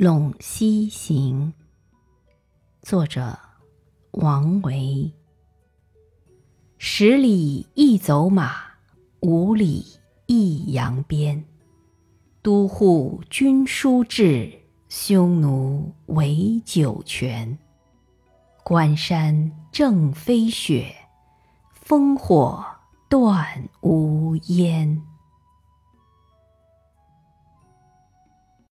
陇西行，作者王维。十里一走马，五里一扬鞭。都护军书至，匈奴围酒泉。关山正飞雪，烽火断无烟。